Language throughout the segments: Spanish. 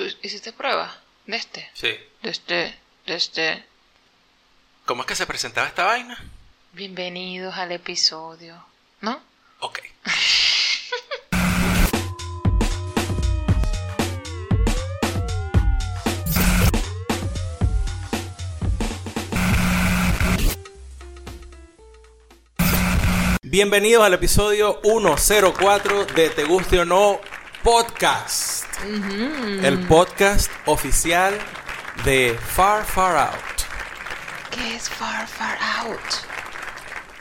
¿Tú hiciste prueba de este? Sí. De este, de este. ¿Cómo es que se presentaba esta vaina? Bienvenidos al episodio. ¿No? Ok. Bienvenidos al episodio 104 de Te Guste o No Podcast. El podcast oficial de Far Far Out. ¿Qué es far, far out?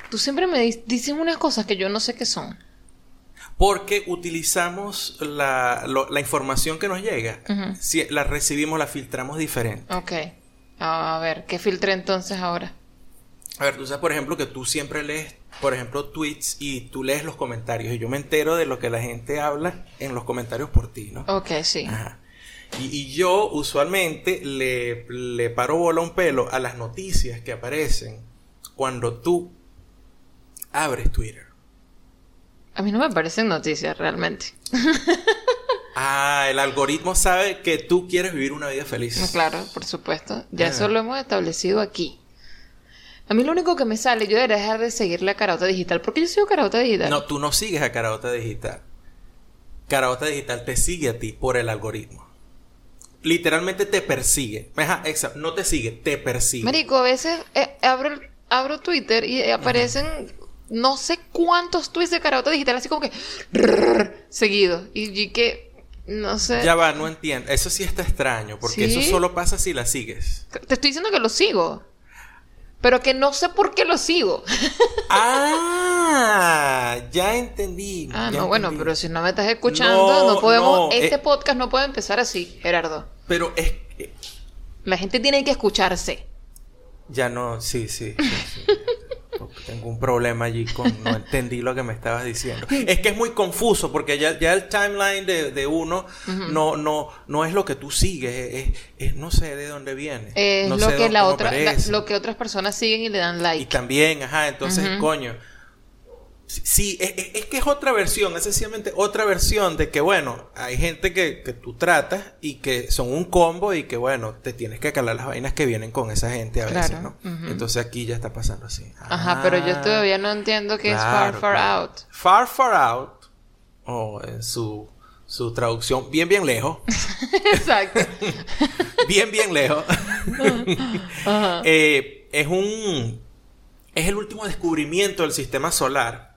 Tú siempre me di- dices unas cosas que yo no sé qué son. Porque utilizamos la, lo- la información que nos llega. Si la recibimos, la filtramos diferente. Ok. A ver, ¿qué filtré entonces ahora? A ver, tú sabes, por ejemplo, que tú siempre lees, por ejemplo, tweets y tú lees los comentarios. Y yo me entero de lo que la gente habla en los comentarios por ti, ¿no? Ok, sí. Ajá. Y, y yo usualmente le, le paro bola un pelo a las noticias que aparecen cuando tú abres Twitter. A mí no me parecen noticias realmente. Ah, el algoritmo sabe que tú quieres vivir una vida feliz. Claro, por supuesto. Ya Ah. eso lo hemos establecido aquí. A mí lo único que me sale, yo debería dejar de seguirle a Carauta Digital. porque yo sigo Carauta Digital? No, tú no sigues a Caraota Digital. Caraota Digital te sigue a ti por el algoritmo. Literalmente te persigue. Ajá, exacto. No te sigue, te persigue. Marico, a veces eh, abro, abro Twitter y aparecen no sé cuántos tweets de Carauta Digital, así como que seguido. Y, y que, no sé. Ya va, no entiendo. Eso sí está extraño, porque ¿Sí? eso solo pasa si la sigues. Te estoy diciendo que lo sigo. Pero que no sé por qué lo sigo. ah, ya entendí. Ah, ya no, bueno, pero si no me estás escuchando, no, No, podemos. no, este eh. podcast no puede empezar así, Gerardo. Pero es que La gente tiene que escucharse. ya no, sí, sí, sí, sí. Tengo un problema allí con no entendí lo que me estabas diciendo. Es que es muy confuso porque ya, ya el timeline de, de uno no, no, no es lo que tú sigues, es, es- no sé de dónde viene. Es no lo sé que la otra, la- lo que otras personas siguen y le dan Y like. también, ajá, entonces, coño. Sí, sí, es, es- que es otra versión, es sencillamente otra versión de que, bueno, hay gente que, que tú tratas y que son un combo y que, bueno, te tienes que calar las vainas que vienen con esa gente a veces, ¿no? Entonces aquí ya está pasando así. Ajá, pero yo Ah, todavía no entiendo qué es far, far claro. out. Far, far out, o en su, su traducción, bien, bien lejos, Exacto. bien, bien lejos, Eh, es un... Es el último descubrimiento del sistema solar.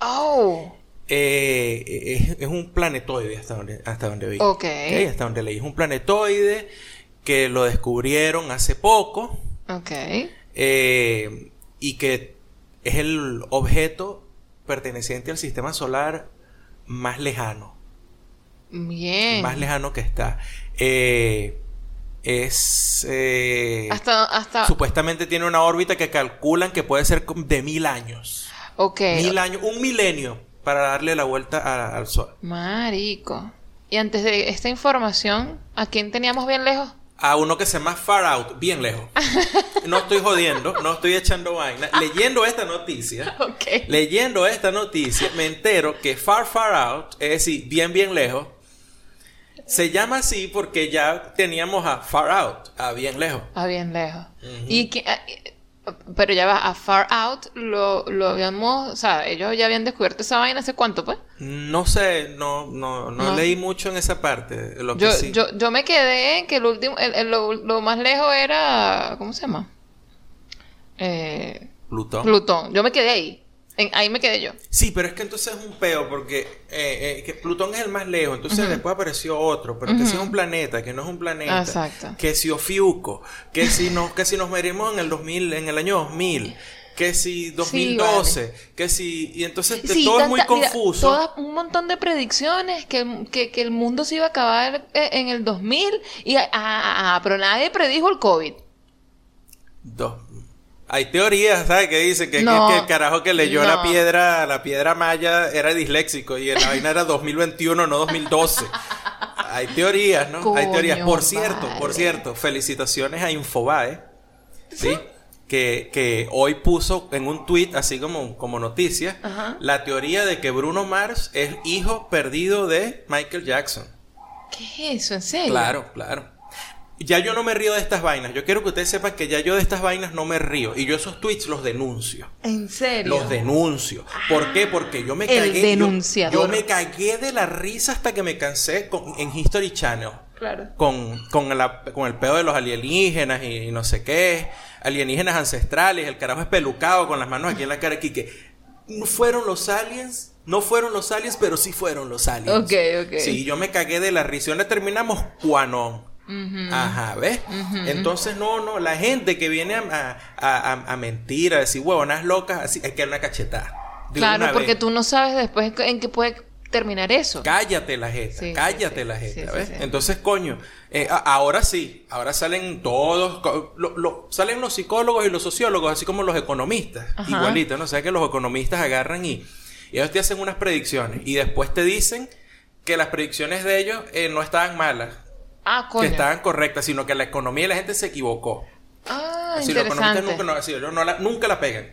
Oh. Eh, es, es un planetoide hasta donde, hasta donde vi. Ok. Hasta donde leí. Es un planetoide que lo descubrieron hace poco Ok. eh, y que es el objeto perteneciente al sistema solar más lejano. Bien. Más lejano que está. Eh, es... eh, Hasta, hasta. Supuestamente tiene una órbita que calculan que puede ser de mil años. Ok. Mil años, un milenio para darle la vuelta a- al Sol. Marico. Y antes de esta información, ¿a quién teníamos bien lejos? A uno que se llama Far Out, bien lejos. No estoy jodiendo, no estoy echando vaina. Leyendo esta noticia, Ok. leyendo esta noticia, me entero que Far Far Out, es decir, bien bien lejos, se llama así porque ya teníamos a Far Out, a bien lejos. Ah, bien lejos. Y que, pero ya va, a Far Out lo, lo habíamos, o sea, ellos ya habían descubierto esa vaina hace cuánto, pues. No sé, no, no, no, No. leí mucho en esa parte. Lo que Yo, sí. yo, yo me quedé en que el último, el- el- lo, lo más lejos era, ¿cómo se llama? Eh, Plutón. Plutón. Yo me quedé ahí. En- ahí me quedé yo. Sí, pero es que entonces es un peo porque eh, eh, que Plutón es el más lejos, entonces después apareció otro, pero que si es un planeta, que no es un planeta, Exacto. que si Ofiuco, que si nos que si nos merimos en el 2000, en el año 2000, que si 2012, que si y entonces Sí, todo es muy mira, confuso. todas- un montón de predicciones que, que, que el mundo se iba a acabar eh, en el 2000 y ah, ah, ah, pero nadie predijo el COVID. Dos. Hay teorías, ¿sabes? Que dicen que, No. que- que el carajo que leyó la piedra, la piedra maya era disléxico y la vaina era 2021, no 2012. Hay teorías, ¿no? Hay teorías. Por cierto, por cierto, felicitaciones a Infobae, ¿sí? Que, que hoy puso en un tweet, así como, como noticia, Ajá. la teoría de que Bruno Mars es hijo perdido de Michael Jackson. ¿Qué es eso? ¿En serio? Claro, claro. Ya yo no me río de estas vainas. Yo quiero que ustedes sepan que ya yo de estas vainas no me río. Y yo esos tweets los denuncio. ¿En serio? Los denuncio. ¿Por qué? Porque yo me El cagué. denunciador. Yo, me cagué de la risa hasta que me cansé con- en History Channel. Claro. Con, con, la- con el pedo de los alienígenas y, no sé qué. Alienígenas ancestrales. El carajo es pelucado con las manos aquí en la cara. Aquí que no fueron los aliens. No fueron los aliens, pero sí fueron los aliens. Ok, ok. Sí, yo me cagué de la risa. Y le terminamos cuanón. Ajá, ¿ves? Entonces, no, no, la gente que viene a, a, a- a mentir, a decir huevonas locas, así, hay que dar una cachetada. De Claro, una porque vez. tú no sabes después en qué puede terminar eso. Cállate la jeta, Sí, cállate sí, la jeta, sí, ¿ves? Entonces, coño, eh, ahora sí, ahora salen todos, lo- lo- salen los psicólogos y los sociólogos, así como los economistas, Ajá. igualito, ¿no? O sea que los economistas agarran y, y ellos te hacen unas predicciones y después te dicen que las predicciones de ellos eh, no estaban malas, Ah, que estaban correctas, sino que la economía y la gente se equivocó. Ah, Así, los economistas interesante. nunca, no, así, no la, nunca la pegan.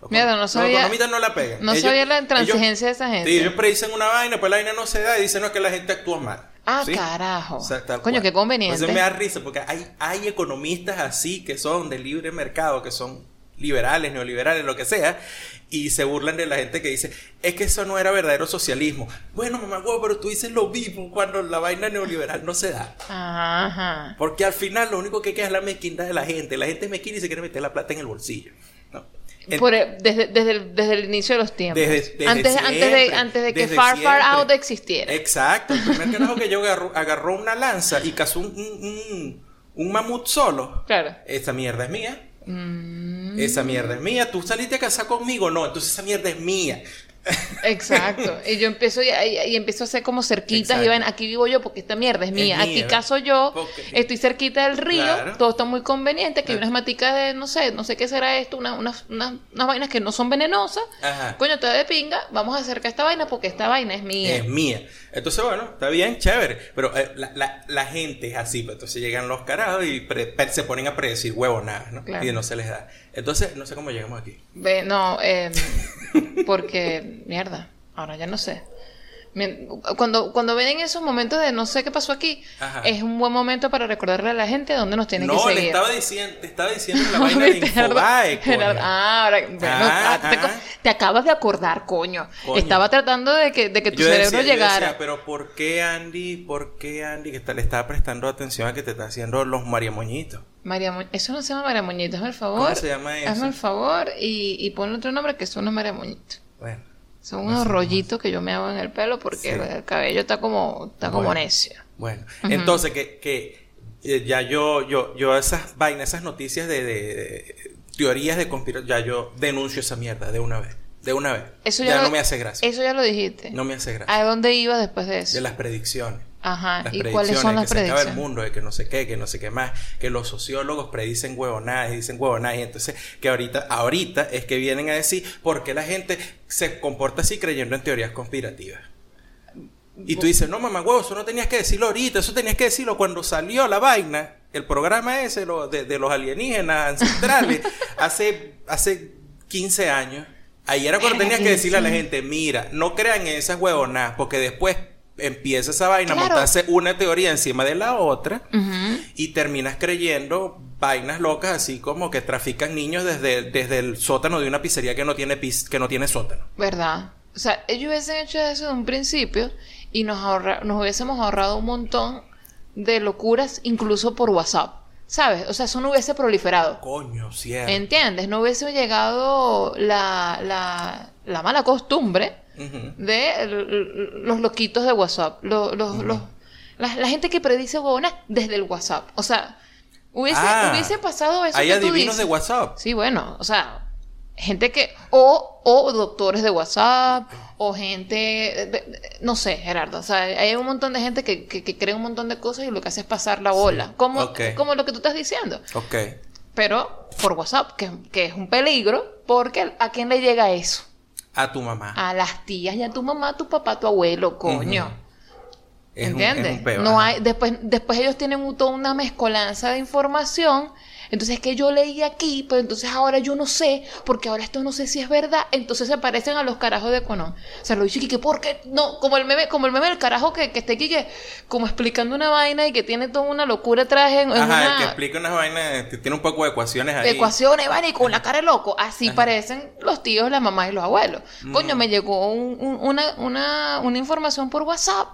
Los, Mierda, no los sabía- economistas no la pegan. no sabía la intransigencia de esa gente. Sí, ellos predicen una vaina, pues la vaina no se da y dicen no, es que la gente actúa mal. Ah, ¿Sí? carajo. O sea, Coño, cual. qué conveniente. Entonces me da risa porque hay, hay economistas así que son de libre mercado, que son liberales, neoliberales, lo que sea, y se burlan de la gente que dice, es que eso no era verdadero socialismo. Bueno, mamá, huevo, pero tú dices lo mismo cuando la vaina neoliberal no se da. Ajá. Porque al final lo único que queda es la mezquindad de la gente. La gente es mezquina y se quiere meter la plata en el bolsillo. ¿no? En- Por el- desde, desde, el, desde el inicio de los tiempos. Desde- desde antes, antes, de, siempre, antes de que Far Far siempre. Out existiera. Exacto. El primer carajo que yo agarró, agarró una lanza y cazó un, un, un- un mamut solo. Claro. Esa mierda es mía. Mm, Esa mierda es mía. Tú saliste a casar conmigo. No, entonces esa mierda es mía. exacto. Y yo empiezo y, empiezo a hacer como cerquitas Exacto. y ven, aquí vivo yo porque esta mierda es mía. aquí caso yo, Porque- estoy cerquita del río, Claro. todo está muy conveniente, que hay unas maticas de, no sé, no sé qué será esto, una- unas, unas, unas vainas que no son venenosas. Ajá. Coño, te de pinga, vamos a acercar esta vaina porque esta vaina es mía. Es mía. Entonces, bueno, está bien, chévere. Pero eh, la, la- la gente es así. Pues, entonces llegan los carajos y pre- pre- se ponen a predecir huevonadas, ¿no? Claro. Y no se les da. Entonces, no sé cómo llegamos aquí. Ve, no, eh, porque, mierda, ahora ya no sé. Cuando, cuando ven esos momentos de no sé qué pasó aquí, Ajá. es un buen momento para recordarle a la gente dónde nos tiene no, que le seguir. estaba diciendo, te estaba diciendo la vaina de Infobae, coño. Ah, ahora, bueno, Ah, ah, te, ah. te acabas de acordar, coño. Coño. Estaba tratando de que, de que tu Yo cerebro decía- yo llegara. decía, pero ¿por qué Andy? ¿Por qué Andy? Que está- le estaba prestando atención a que te está haciendo los mariamoñitos. María Mo- Eso no se llama María Moñito, hazme el favor. ¿Cómo se llama eso? Hazme el favor y, y ponle otro nombre que son unos María Moñito. Bueno. Son unos rollitos que yo me hago en el pelo porque Sí. el cabello está como, está como Bueno. necio. Bueno, entonces que, que eh, ya yo, yo, yo esas vainas, esas noticias de, de- de teorías de conspiración, ya yo denuncio esa mierda de una vez. De una vez. Eso ya ya, no me hace gracia. Eso ya lo dijiste. No me hace gracia. ¿A dónde ibas después de eso? De las predicciones. Ajá. Las ¿Y predicciones, cuáles son las que se acaba el predicciones? mundo, de que no sé qué, que no sé qué más, que los sociólogos predicen huevonadas y dicen huevonadas, y entonces que ahorita, ahorita es que vienen a decir por qué la gente se comporta así creyendo en teorías conspirativas. Y tú dices, no mamá huevo, eso no tenías que decirlo ahorita, eso tenías que decirlo cuando salió la vaina, el programa ese lo- de, de los alienígenas ancestrales, hace, hace 15 años. Ahí era cuando tenías que decirle a la gente, mira, no crean en esas huevonadas, porque después empieza esa vaina Claro. a montarse una teoría encima de la otra y terminas creyendo vainas locas así como que trafican niños desde, desde el sótano de una pizzería que no tiene pis- que no tiene sótano. ¿Verdad? O sea, ellos hubiesen hecho eso de un principio y nos, ahorra- nos hubiésemos ahorrado un montón de locuras, incluso por WhatsApp. ¿Sabes? O sea, eso no hubiese proliferado. Coño, cierto. ¿Entiendes? No hubiese llegado la, la, la mala costumbre De los loquitos de WhatsApp. Los, los, los- la, la gente que predice huevonas desde el WhatsApp. O sea, hubiese, Ah, hubiese pasado eso Hay que tú adivinos dices. de WhatsApp. Sí, bueno, o sea, gente que, o, o doctores de WhatsApp, o gente, de- de- no sé, Gerardo, o sea, hay un montón de gente que, que, que cree un montón de cosas y lo que hace es pasar la bola, como, como lo que tú estás diciendo, Ok. pero por WhatsApp, que, que es un peligro, porque ¿a quién le llega eso? A tu mamá. A las tías y a tu mamá, tu papá, tu abuelo, coño. ¿Entiendes? es un peo, no hay, después, después ellos tienen un- toda una mezcolanza de información Entonces es que yo leí aquí, pero entonces ahora yo no sé, porque ahora esto no sé si es verdad. Entonces se parecen a los carajos de Conan. O sea, lo dice que ¿por qué? No, como el meme, como el meme del carajo que, que está aquí que, como explicando una vaina y que tiene toda una locura atrás en, Ajá, una... que explica unas vainas, tiene un poco de ecuaciones ahí. Ecuaciones, vaina, y con la cara de loco. Así parecen los tíos, las mamás y los abuelos. Mm. Coño, me llegó un- un- una, una, una información por WhatsApp,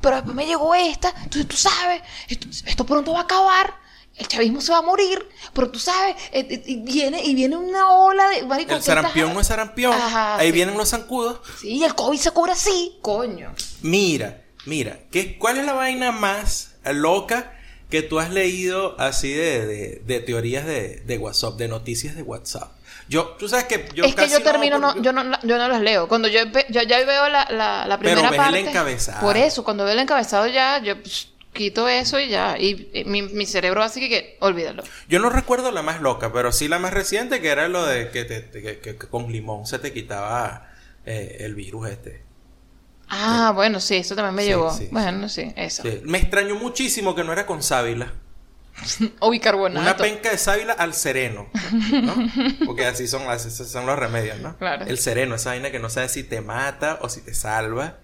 pero después me llegó esta. Entonces tú sabes, esto, esto pronto va a acabar. El chavismo se va a morir, pero tú sabes, eh, eh, y viene, y viene una ola de. marico, El ¿qué estás- sarampión no es sarampión. Ajá, ahí sí. vienen los zancudos. Sí, el COVID se cura así, coño. Mira, mira, ¿qué, ¿cuál es la vaina más loca que tú has leído así de, de, de teorías de, de WhatsApp, de noticias de WhatsApp? Yo, tú sabes que yo es que yo termino, no, yo, no, yo no las leo. Cuando yo, yo ya veo la, la, la primera ves el parte. encabezado. Por eso, cuando veo el encabezado ya, yo quito eso y ya. Y, y mi, mi cerebro así que, que olvídalo. Yo no recuerdo la más loca, pero sí la más reciente, que era lo de que, te- que- que- con limón se te quitaba eh, el virus este. Ah, bueno, sí, eso también me Sí, llegó. sí, bueno, sí, eso. Me extrañó muchísimo que no era con sábila. O Una bicarbonato. penca de sábila al sereno, ¿no? Porque así son, así son los remedios, ¿no? Claro. El sereno, esa vaina que no sabes si te mata o si te salva,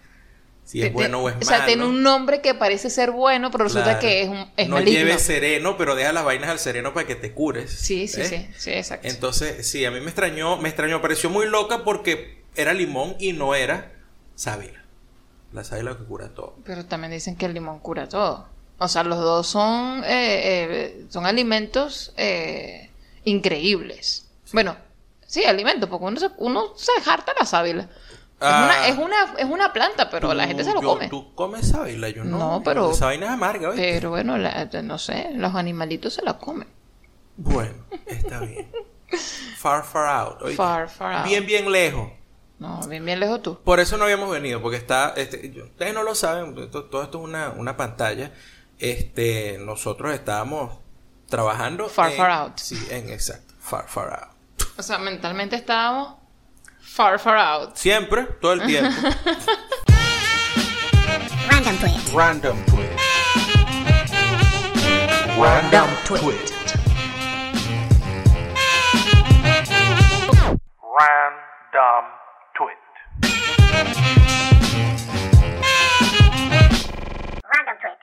si Te- es bueno o es O malo. sea, tiene un nombre que parece ser bueno, pero resulta Claro. que es, un, es no maligno. lleves sereno, pero deja las vainas al sereno para que te cures. Sí, sí, sí, sí, exacto. Entonces, sí, a mí me extrañó, me extrañó, pareció muy loca porque era limón y no era sábila. La sábila que cura todo. Pero también dicen que el limón cura todo. O sea, los dos son, eh, eh, son alimentos eh, increíbles. Bueno, sí, alimentos, porque uno se, uno se harta la sábila. Ah. es, una, es, una, es una planta, pero la Tú- gente se lo yo- come. Tú comes sábila, yo no. No, pero- Esa vaina es amarga, ¿oíste? Pero bueno, la- no sé, los animalitos se la comen. Bueno, está bien. Far, far out. ¿oíste? Far, far out. Bien, bien lejos. No, bien, bien lejos tú. Por eso no habíamos venido, porque está, este, yo- ustedes no lo saben, esto- todo esto es una, una pantalla. Este, nosotros estábamos trabajando. Far, en- far out. Sí, en exacto, far, far out. O sea, mentalmente estábamos far, far out. Siempre, todo el tiempo. Random twist. Random twist. Random twist. Random twist. Random twist.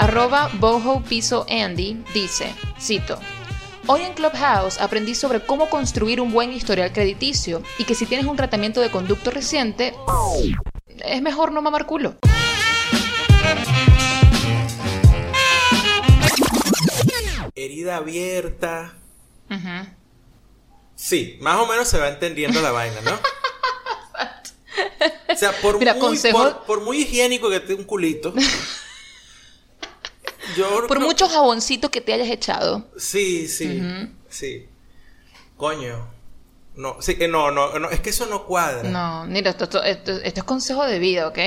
Arroba Boho Piso Andy dice, cito, Hoy en Clubhouse aprendí sobre cómo construir un buen historial crediticio y que si tienes un tratamiento de conducto reciente, es mejor no mamar culo. Herida abierta. Sí, más o menos se va entendiendo la vaina, ¿no? O sea, por, Mira, muy, consejo- por, por muy higiénico que esté un culito. Yo Por creo- mucho jaboncito que te hayas echado. Sí, sí, sí. Coño. No, sí que no, no, no, es que eso no cuadra. No, mira, esto, esto- esto- esto es consejo de vida, ¿ok?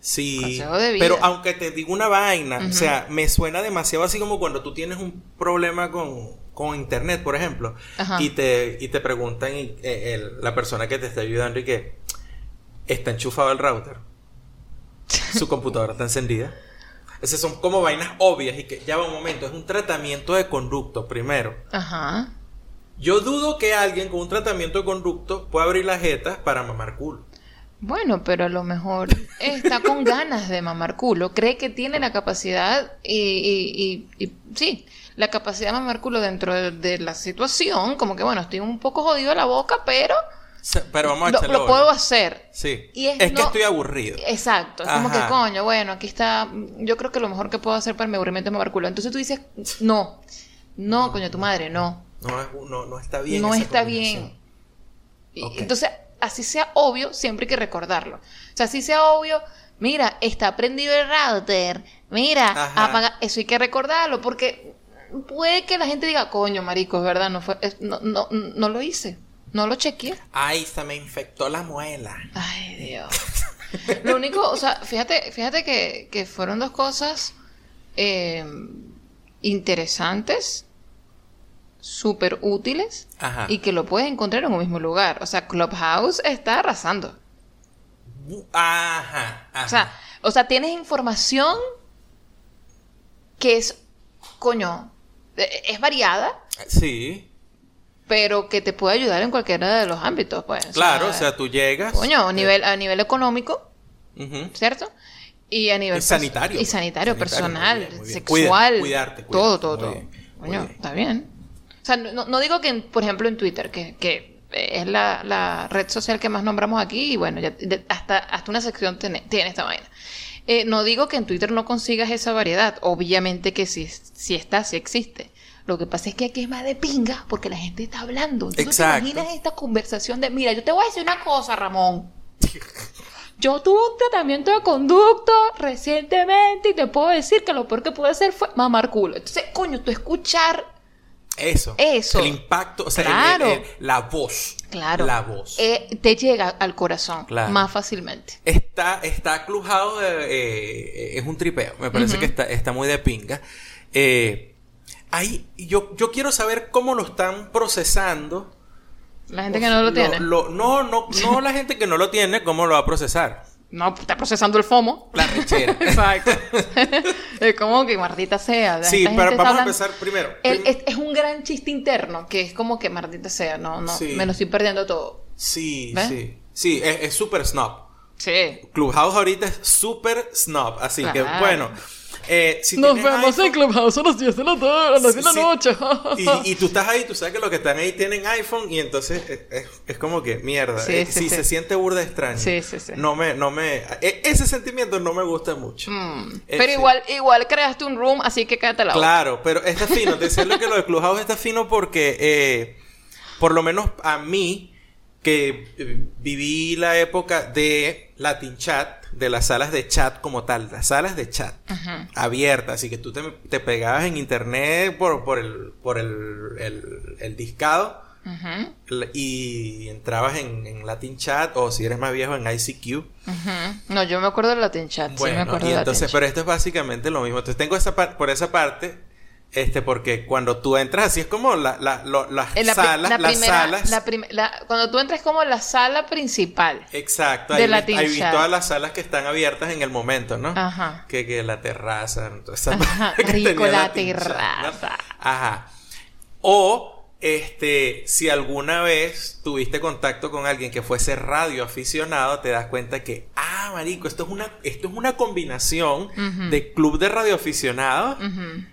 Sí. Consejo de vida. Pero aunque te digo una vaina, o sea, me suena demasiado así como cuando tú tienes un problema con, con internet, por ejemplo, Ajá. y te, y te preguntan y, eh, el- la persona que te está ayudando y que está enchufado el router. Su computadora está encendida. Esas son como vainas obvias y que ya va un momento, es un tratamiento de conducto primero. Ajá. Yo dudo que alguien con un tratamiento de conducto pueda abrir las jetas para mamar culo. Bueno, pero a lo mejor está con ganas de mamar culo, cree que tiene la capacidad y, y- y- y- sí, la capacidad de mamar culo dentro de, de la situación, como que bueno, estoy un poco jodido de la boca, pero Pero vamos a lo, echarle lo puedo hacer. Sí. Y es es que estoy aburrido. Exacto, es como que coño, bueno, aquí está, yo creo que lo mejor que puedo hacer para mi aburrimiento es mamar culo. Entonces tú dices, no, no, coño, tu madre, no, No, es- no, no está bien. no está bien. Entonces, así sea obvio, siempre hay que recordarlo. O sea, así sea obvio, mira, está prendido el router, mira, Ajá. apaga, eso hay que recordarlo, porque puede que la gente diga, coño, marico, es verdad, no fue, no, no, no lo hice, no lo chequeé. Ay, se me infectó la muela. Ay, Dios. Lo único, o sea, fíjate, fíjate que, que fueron dos cosas eh, interesantes, súper útiles Ajá. y que lo puedes encontrar en un mismo lugar. O sea, Clubhouse está arrasando. Ajá. ajá. O sea, o sea, tienes información que es, coño, eh, es variada, Sí. Pero que te puede ayudar en cualquiera de los ámbitos, pues. Claro, o sea, tú llegas. Coño, a eh, nivel, a nivel económico. ¿cierto? Y a nivel Y sanitario, Y sanitario, pues. personal, Sanitario, muy bien, muy bien. sexual. Cuida- cuidarte, todo, cuidarte, todo, todo. bien, muy Coño, está bien. O sea, no, no digo que, en- por ejemplo, en Twitter, que, que es la, la red social que más nombramos aquí, y bueno, ya de- hasta, hasta una sección tiene, tiene esta vaina. Eh, no digo que en Twitter no consigas esa variedad. Obviamente que sí, sí está, sí existe. Lo que pasa es que aquí es más de pinga porque la gente está hablando. ¿Tú no te Exacto. imaginas esta conversación de, mira, yo te voy a decir una cosa, Ramón. Yo tuve un tratamiento de conducto recientemente y te puedo decir que lo peor que pude hacer fue mamar culo. Entonces, coño, tú escuchar, Eso. Eso. El impacto, o sea, el- Claro. el- el- la voz. claro, La voz. eh, te llega al corazón Claro. más fácilmente. Está, está Clubhouse, eh, eh, es un tripeo. Me parece que está, está muy de pinga. Eh, ahí, yo, yo quiero saber cómo lo están procesando. La gente que no lo tiene. no, no, no la gente que no lo tiene, cómo lo va a procesar. No, está procesando el FOMO. La rechera. Exacto. es como que maldita sea. Sí, pero vamos a empezar primero. El- es, es un gran chiste interno que es como que maldita sea, no, no, Sí. me lo estoy perdiendo todo. Sí, ¿Ves? sí. Sí, es súper snob. Sí. Clubhouse ahorita es súper snob. Así que, bueno. Eh, si Nos vemos en iPhone- Clubhouse a las 10 de la tarde, a las 10 de la noche. Y, y tú estás ahí, tú sabes que los que están ahí tienen iPhone y entonces es, como que mierda. Sí, eh, sí, sí, se siente burda extraño. Sí, sí, sí. No me, no me, e- ese sentimiento no me gusta mucho. Mm, Eh, Pero igual, igual creaste un room, así que cállate la boca. Claro, pero está fino. Te decía lo que lo de Clubhouse está fino porque, eh, por lo menos a mí, que viví la época de Latin Chat, de las salas de chat como tal, las salas de chat abiertas, así que tú te, te pegabas en internet por, por el, por el, el, el discado l- y entrabas en, en Latin Chat o si eres más viejo en ICQ. ujú. No, yo me acuerdo del Latin Chat. sí, me Bueno, acuerdo y entonces, Latin pero esto es básicamente lo mismo. Entonces tengo esa por esa parte, este, porque cuando tú entras así es como la, la, lo- las la salas, la las primera- salas. la prim- la- cuando tú entras como la sala principal. Exacto, de ahí, ahí vi todas las salas que están abiertas en el momento, ¿no? Ajá. Que, que la terraza, Ajá, que rico, la terraza. Ajá. O, este, si alguna vez tuviste contacto con alguien que fuese radio aficionado, te das cuenta que, ah, marico, esto es una, esto es una combinación de club de radioaficionados Ujú,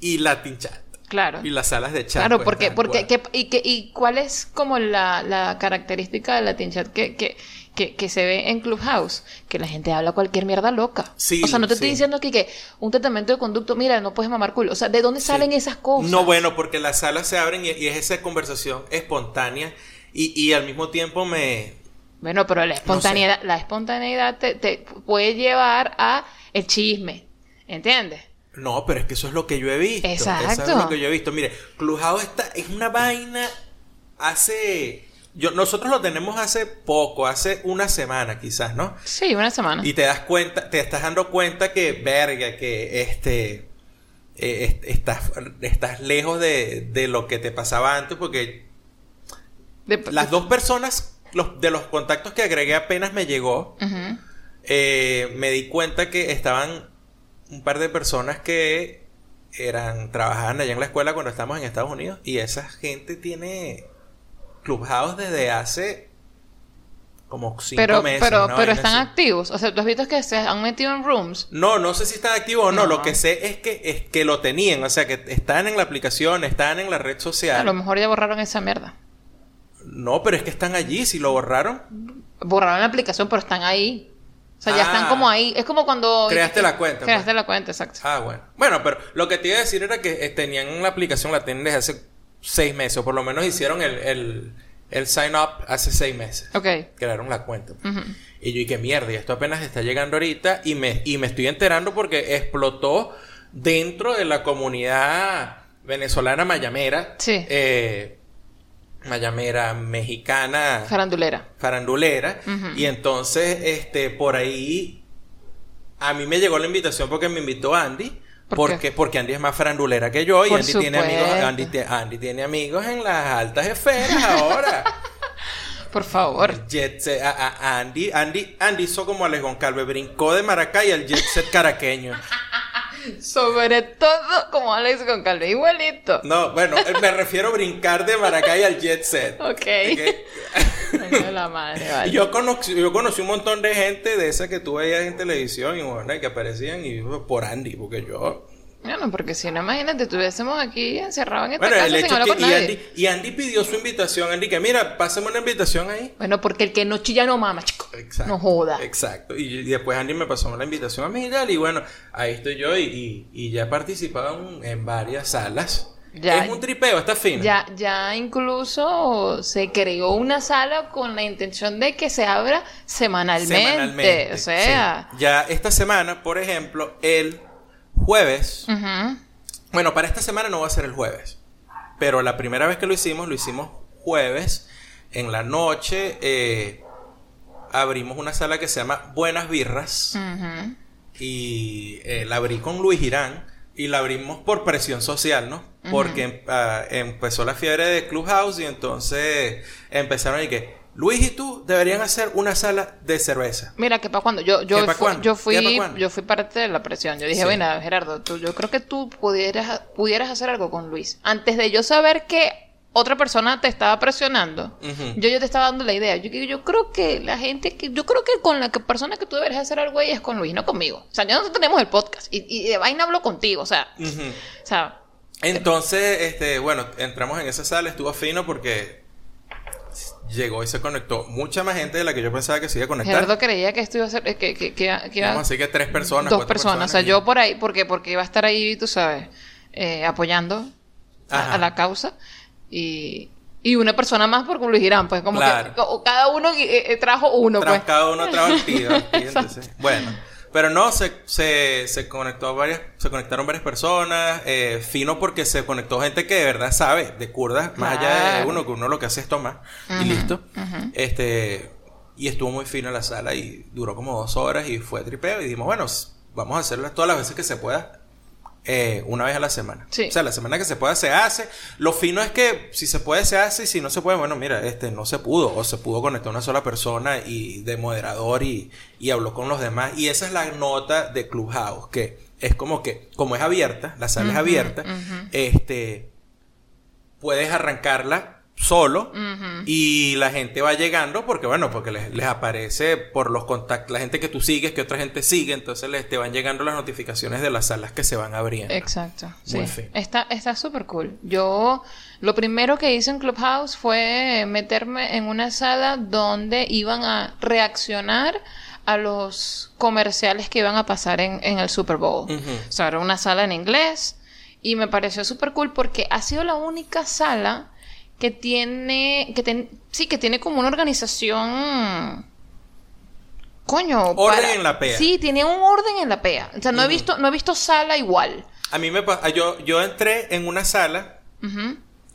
y Latin Chat. Claro. Y las salas de chat. Claro, pues, porque, porque. ¿qué- y, qué- ¿y cuál es como la, la característica del Latin Chat que, que, que, que se ve en Clubhouse? Que la gente habla cualquier mierda loca. Sí, o sea, no te estoy diciendo aquí que un tratamiento de conducto, mira, no puedes mamar culo. O sea, ¿de dónde salen esas cosas? No, bueno, porque las salas se abren y, y es esa conversación espontánea y, y al mismo tiempo me... Bueno, pero la espontaneidad, la espontaneidad te, te puede llevar a el chisme. ¿Entiendes? No, pero es que eso es lo que yo he visto. Eso Exacto. es lo que yo he visto. Mire, Clubhouse está, es una vaina hace... Yo, nosotros lo tenemos hace poco, hace una semana quizás, ¿no? Sí, una semana. Y te das cuenta, te estás dando cuenta que, verga, que este... eh, est- estás, estás lejos de, de lo que te pasaba antes porque De- las dos personas los, de los contactos que agregué apenas me llegó, eh, me di cuenta que estaban un par de personas que eran trabajaban allá en la escuela cuando estamos en Estados Unidos y esa gente tiene Clubhouse desde hace como cinco Pero, meses. pero, pero están así. activos. O sea, tú has visto que se han metido en rooms. No, no sé si están activos o no. No. Lo que sé es que, es que lo tenían. O sea, que están en la aplicación, están en la red A social. lo mejor ya borraron esa mierda. No, pero es que están allí. Si lo borraron, Borraron la aplicación, pero están ahí. O sea, ya Ah. están como ahí. Es como cuando... Creaste la cuenta, Creaste pues. la cuenta, exacto. Ah, bueno. Bueno, pero lo que te iba a decir era que eh, tenían la aplicación, la tienen desde hace seis meses, o por lo menos hicieron el, el, el sign up hace seis meses. Ok. Crearon la cuenta. Y yo, y qué mierda, y esto apenas está llegando ahorita, y me, y me estoy enterando porque explotó dentro de la comunidad venezolana mayamera. Sí. eh, mayamera mexicana Farandulera. farandulera y entonces este por ahí a mí me llegó la invitación porque me invitó Andy ¿Por porque porque Andy es más farandulera que yo y Andy tiene amigos. Andy, ti- Andy tiene amigos en las altas esferas ahora Por favor. Jet set- a- a- Andy Andy Andy hizo como Alex Goncalves brincó de Maracay al jet set caraqueño Sobre todo, como Alex con Calvo, igualito. No, bueno, eh, me refiero a brincar de Maracay al jet set. Ok. Que- la madre, vale. Yo conocí, yo conocí un montón de gente de esa que tú veías en televisión y bueno, y que aparecían y por Andy, porque yo. Bueno, porque si no, imagínate, estuviésemos aquí encerrados en esta Bueno, casa el sin hablar con y nadie. Andy, y Andy pidió su invitación, Andy, que mira, pásame una invitación ahí. Bueno, porque el que no chilla no mama, chico. Exacto. No joda. Exacto. Y, y después Andy me pasó la invitación a mí y tal, y bueno, ahí estoy yo y, ya he participado en, en varias salas. Ya. es un tripeo, está fino. Ya, ya incluso se creó una sala con la intención de que se abra semanalmente. Semanalmente. O sea, sí. Ya esta semana, por ejemplo, el jueves. Bueno, para esta semana no va a ser el jueves. Pero la primera vez que lo hicimos, lo hicimos jueves. En la noche eh, abrimos una sala que se llama Buenas Birras. Y eh, la abrí con Luis Girán. Y la abrimos por presión social, ¿no? Porque ah, empezó la fiebre de Clubhouse y entonces empezaron y que Luis y tú deberían hacer una sala de cerveza. Mira, que para cuando yo yo ¿Qué pa' fui, yo ¿Qué fui yo fui parte de la presión. Yo dije, Sí. bueno, Gerardo, tú, yo creo que tú pudieras pudieras hacer algo con Luis antes de yo saber que otra persona te estaba presionando. Yo yo te estaba dando la idea. Yo, yo creo que la gente que yo creo que con la que persona que tú deberías hacer algo ahí es con Luis, no conmigo. O sea, ya nosotros tenemos el podcast y, y de vaina hablo contigo, o sea, o sea, Entonces, este, bueno, entramos en esa sala, estuvo fino porque llegó y se conectó mucha más gente de la que yo pensaba que se iba a conectar. Gerardo creía que esto iba a ser que, que, iba- Vamos a decir que tres personas. dos personas. O sea, y- yo por ahí, porque, porque iba a estar ahí, tú sabes, eh, apoyando a, la causa. Y, y una persona más por Luis Girán, pues como Claro. que cada uno eh, eh, trajo uno, pues. cada uno trabaja activo, entonces, Bueno, pero no, se, se, se conectó varias, se conectaron varias personas, eh, fino porque se conectó gente que de verdad sabe de kurdas, más allá de uno, que uno lo que hace es tomar y listo. Este, y estuvo muy fino la sala y duró como dos horas y fue tripeo y dijimos, bueno, vamos a hacerlo todas las veces que se pueda. Eh, una vez a la semana. Sí. O sea, la semana que se pueda se hace. Lo fino es que si se puede se hace y si no se puede, bueno, mira, este no se pudo o se pudo conectar una sola persona y de moderador y, y habló con los demás. Y esa es la nota de Clubhouse, que es como que, como es abierta, la sala es abierta, este, puedes arrancarla solo y la gente va llegando porque bueno porque les, les aparece por los contactos la gente que tú sigues que otra gente sigue entonces les te van llegando las notificaciones de las salas que se van abriendo Exacto. Sí. Está está súper cool. Yo lo primero que hice en Clubhouse fue meterme en una sala donde iban a reaccionar a los comerciales que iban a pasar en, en el Super Bowl. O sea, era una sala en inglés y me pareció súper cool porque ha sido la única sala que tiene, que ten- sí, que tiene como una organización... Coño, Orden en la PEA. Sí, tiene un orden en la PEA. O sea, no he visto, no he visto sala igual. a mí me yo yo entré en una sala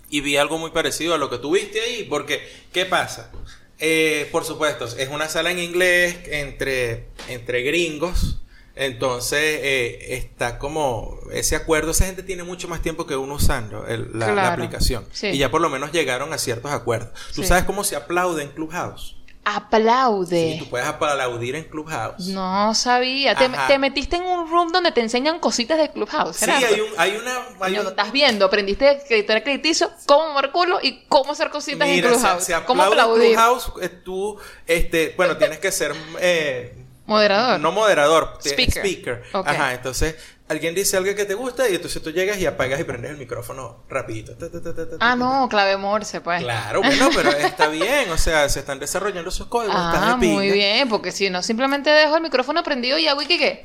y vi algo muy parecido a lo que tú viste ahí porque qué pasa Eh, por supuesto es una sala en inglés entre entre gringos entonces eh, está como ese acuerdo esa gente tiene mucho más tiempo que uno usando el- la, la Claro. aplicación Sí. y ya por lo menos llegaron a ciertos acuerdos tú Sí. sabes cómo se aplaude en Clubhouse Aplaude. Sí, tú puedes aplaudir en Clubhouse No sabía. Te, te metiste en un room donde te enseñan cositas de Clubhouse. sí hay un hay una hay Coño, un- estás viendo. Aprendiste escritor crediticio, cómo mover culo y cómo hacer cositas Mira, en se, Clubhouse. se cómo aplaude en aplaudir. Clubhouse eh, tú este bueno tienes que ser eh, Moderador. No moderador, te- Speaker. speaker. Ajá, entonces alguien dice algo que te gusta y entonces tú llegas y apagas y prendes el micrófono rapidito. Ta, ta, ta, ta, ta, Ah, no, clave morse, pues. Claro, bueno, pero está bien, o sea, se están desarrollando esos códigos. Ah, muy bien, porque si no, simplemente dejo el micrófono prendido y hago y que qué.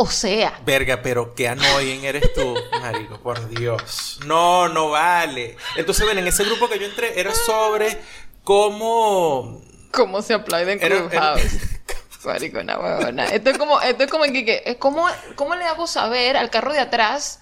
O sea, Verga, pero qué annoying eres tú, marico, por Dios. No, no vale. Entonces, ven, en ese grupo que yo entré era sobre cómo... ¿cómo se aplaude en Era- era- Clubhouse? Maricona, huevona. Esto es como, esto es como en que, ¿cómo, ¿cómo le hago saber al carro de atrás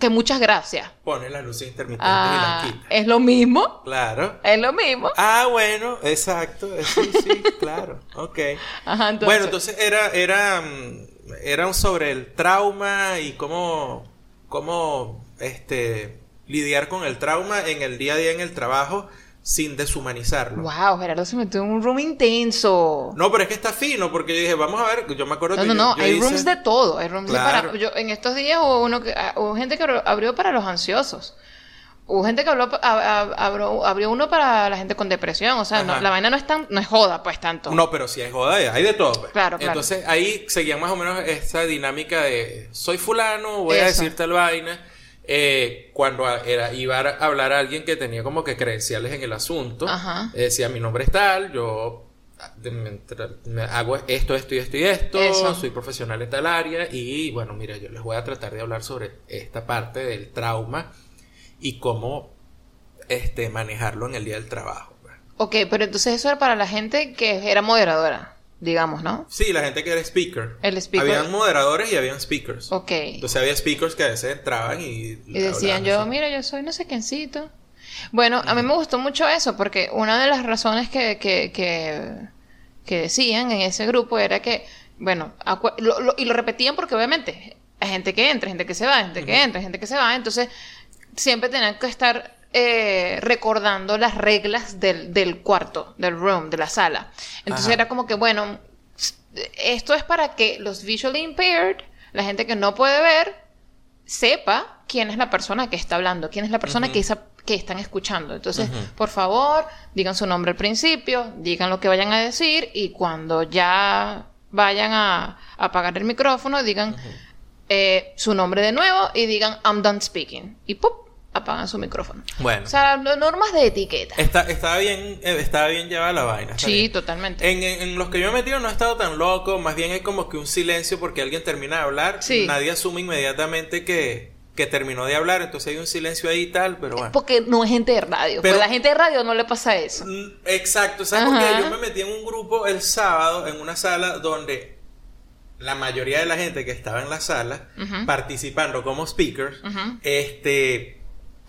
que muchas gracias? Pone las luces intermitentes Ah, y las quita. es lo mismo, Claro. es lo mismo. Ah, bueno, exacto. Sí, sí, claro. Ok. Ajá, entonces. Bueno, entonces era, era, mm, eran sobre el trauma y cómo, cómo, este, lidiar con el trauma en el día a día en el trabajo sin deshumanizarlo. Wow, Gerardo se metió en un room intenso. No, pero es que está fino, porque yo dije, vamos a ver, yo me acuerdo No, que no, yo- no, yo hay hice- rooms de todo. Hay rooms de para. Yo, en estos días hubo, uno que, ah, hubo gente que abri- abrió para los ansiosos. Hubo gente que habló, abrió, abrió uno para la gente con depresión. O sea, no- la vaina no es tan, no es joda, pues tanto. No, pero si hay joda, hay de todo. pues. Claro, claro. Entonces ahí seguían más o menos esa dinámica de soy fulano, voy a decir tal vaina. Eh, cuando era, iba a hablar a alguien que tenía como que credenciales en el asunto, Ajá. eh, decía mi nombre es tal, yo ah, me, hago esto, esto y esto y esto, Eso. soy profesional en tal área y bueno, mira, yo les voy a tratar de hablar sobre esta parte del trauma y cómo este, manejarlo en el día del trabajo. pues. Ok, pero entonces eso era para la gente que era moderadora, digamos, ¿no? Sí, la gente que era speaker. El speaker. Habían moderadores y habían speakers. Ok. Entonces había speakers que a veces entraban y... Y decían yo, mira, yo soy no sé quiéncito. Bueno, a mí me gustó mucho eso porque una de las razones que, que, que, que decían en ese grupo era que, bueno, lo- lo- y lo repetían porque obviamente hay gente que entra, gente que se va, gente que entra, gente que se va, entonces siempre tenían que estar eh, recordando las reglas del, del cuarto, del room, de la sala. Entonces Ajá. era como que, bueno, esto es para que los visually impaired, la gente que no puede ver, sepa quién es la persona que está hablando, quién es la persona que, esa- que están escuchando. Entonces, por favor, digan su nombre al principio, digan lo que vayan a decir y cuando ya vayan a, a apagar el micrófono, digan eh, su nombre de nuevo y digan I'm done speaking. Y ¡pum! Apagan su micrófono. Bueno. O sea, no- normas de etiqueta. Está, estaba bien, eh, estaba bien llevada la vaina. está Sí, bien. totalmente. En, en- en los que yo he metido no he estado tan loco, más bien hay como que un silencio porque alguien termina de hablar, Sí. nadie asume inmediatamente que, que terminó de hablar, entonces hay un silencio ahí y tal, pero bueno. Porque no es gente de radio. Pero- pues la gente de radio no le pasa eso. Mm, Exacto, ¿sabes por Ajá. qué? Yo me metí en un grupo el sábado en una sala donde la mayoría de la gente que estaba en la sala participando como speakers, este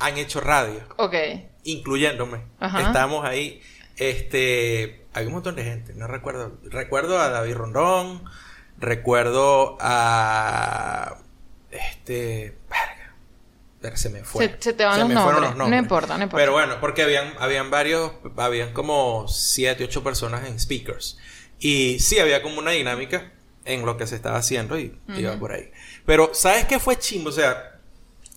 han hecho radio, Ok. incluyéndome. Ajá. Estamos ahí, este, hay un montón de gente, no recuerdo, recuerdo a David Rondón, recuerdo a este, verga, ver, se me fue. Se- se te van los me fueron nombres. No importa, no importa. Pero bueno, porque habían, habían varios, habían como siete, ocho personas en speakers. Y sí, había como una dinámica en lo que se estaba haciendo y iba por ahí. Pero, ¿sabes qué fue chimbo? O sea,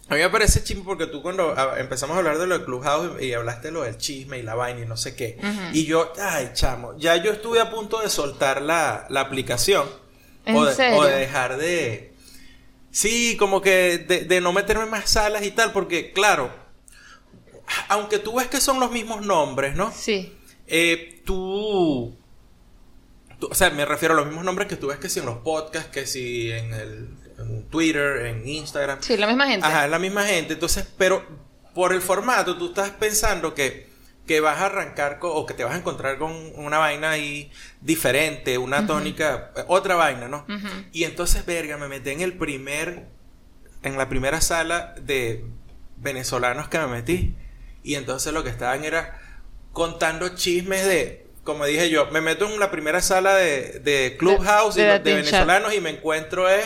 a mí me parece chimbo porque tú cuando ah, empezamos a hablar de lo del Clubhouse y hablaste de lo del chisme y la vaina y no sé qué. Y yo, ay, chamo, ya yo estuve a punto de soltar la, la aplicación. ¿En o, de, serio? o de dejar de... Sí, como que de, de no meterme más salas y tal, porque claro, aunque tú ves que son los mismos nombres, ¿no? Sí. Eh, tú, tú- O sea, me refiero a los mismos nombres que tú ves que si en los podcasts, que si en el en Twitter, en Instagram. Sí, la misma gente. Ajá, la misma gente. Entonces, pero por el formato, tú estás pensando que, que vas a arrancar con, o que te vas a encontrar con una vaina ahí diferente, una tónica, eh, otra vaina, ¿no? Y entonces, verga, me metí en el primer, en la primera sala de venezolanos que me metí. Y entonces lo que estaban era contando chismes de, como dije yo, me meto en la primera sala de, de Clubhouse De- venezolanos y me encuentro es